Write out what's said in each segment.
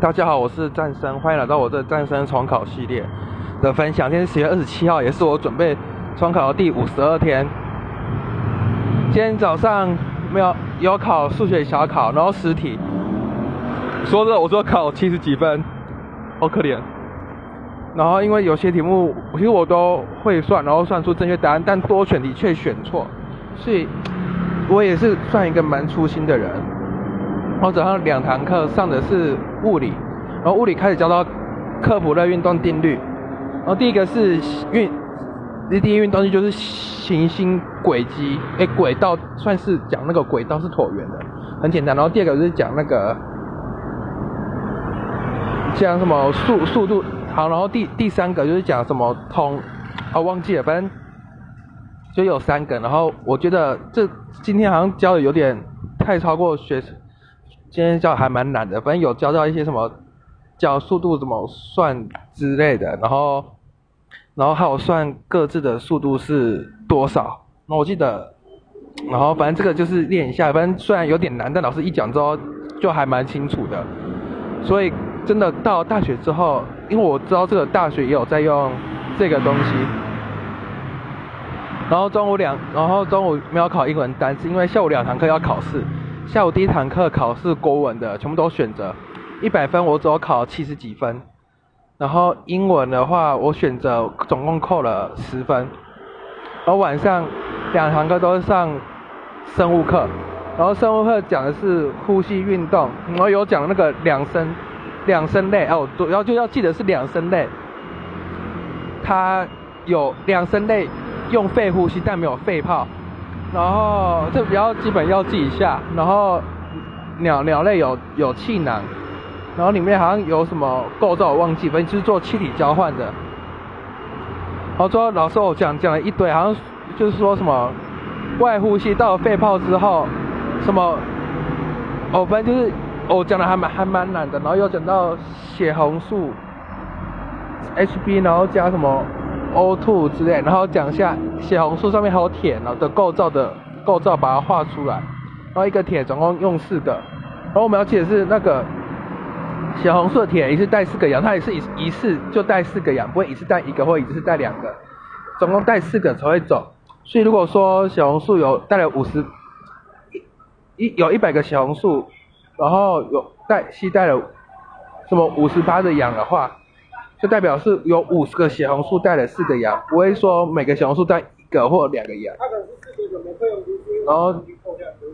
大家好，我是战生，欢迎来到我的战生重考系列的分享。今天是十月二十七号，也是我准备重考的第五十二天。今天早上没有有考数学小考，然后实体，说着我说考七十几分，好可怜。然后因为有些题目其实我都会算，然后算出正确答案，但多选题却选错，所以我也是算一个蛮粗心的人。我早上两堂课上的是物理，然后物理开始教到科普类运动定律，然后第一个是运，第一运动就是行星轨迹，哎，轨道算是讲那个轨道是椭圆的，很简单。然后第二个就是讲那个讲什么速速度，好，然后第第三个就是讲什么通，啊忘记了，反正就有三个。然后我觉得这今天好像教的有点太超过学生。今天教还蛮难的，反正有教到一些什么，教速度怎么算之类的，然后，然后还有算各自的速度是多少。那我记得，然后反正这个就是练一下，反正虽然有点难，但老师一讲之后就还蛮清楚的。所以真的到大学之后，因为我知道这个大学也有在用这个东西，然后中午两，然后中午没有考英文单词，因为下午两堂课要考试。下午第一堂课考试国文的全部都选择一百分，我只有考七十几分。然后英文的话，我选择总共扣了十分。然后晚上两堂课都是上生物课，然后生物课讲的是呼吸运动，然后有讲那个两声两声类哦，主要就要记得是两声类。它有两声类用肺呼吸，但没有肺泡。然后这比较基本要记一下。然后鸟鸟类有有气囊，然后里面好像有什么构造我忘记，反正就是做气体交换的。然后说老师我讲讲了一堆，好像就是说什么外呼吸到肺泡之后，什么哦反正就是我讲的还蛮还蛮难的。然后又讲到血红素 HB，然后加什么？O2 之类，然后讲一下血红素上面还有铁呢的构造的构造，把它画出来。然后一个铁总共用四个，然后我们要记得是那个血红素的铁一次带四个氧，它也是一一次就带四个氧，不会一次带一个或一次带两个，总共带四个才会走。所以如果说血红素有带了五十一一有一百个血红素，然后有带携带了什么五十八的氧的话。就代表是有五十个血红素带了四个羊，不会说每个血红素带一个或两个羊。然后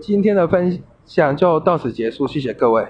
今天的分享就到此结束，谢谢各位。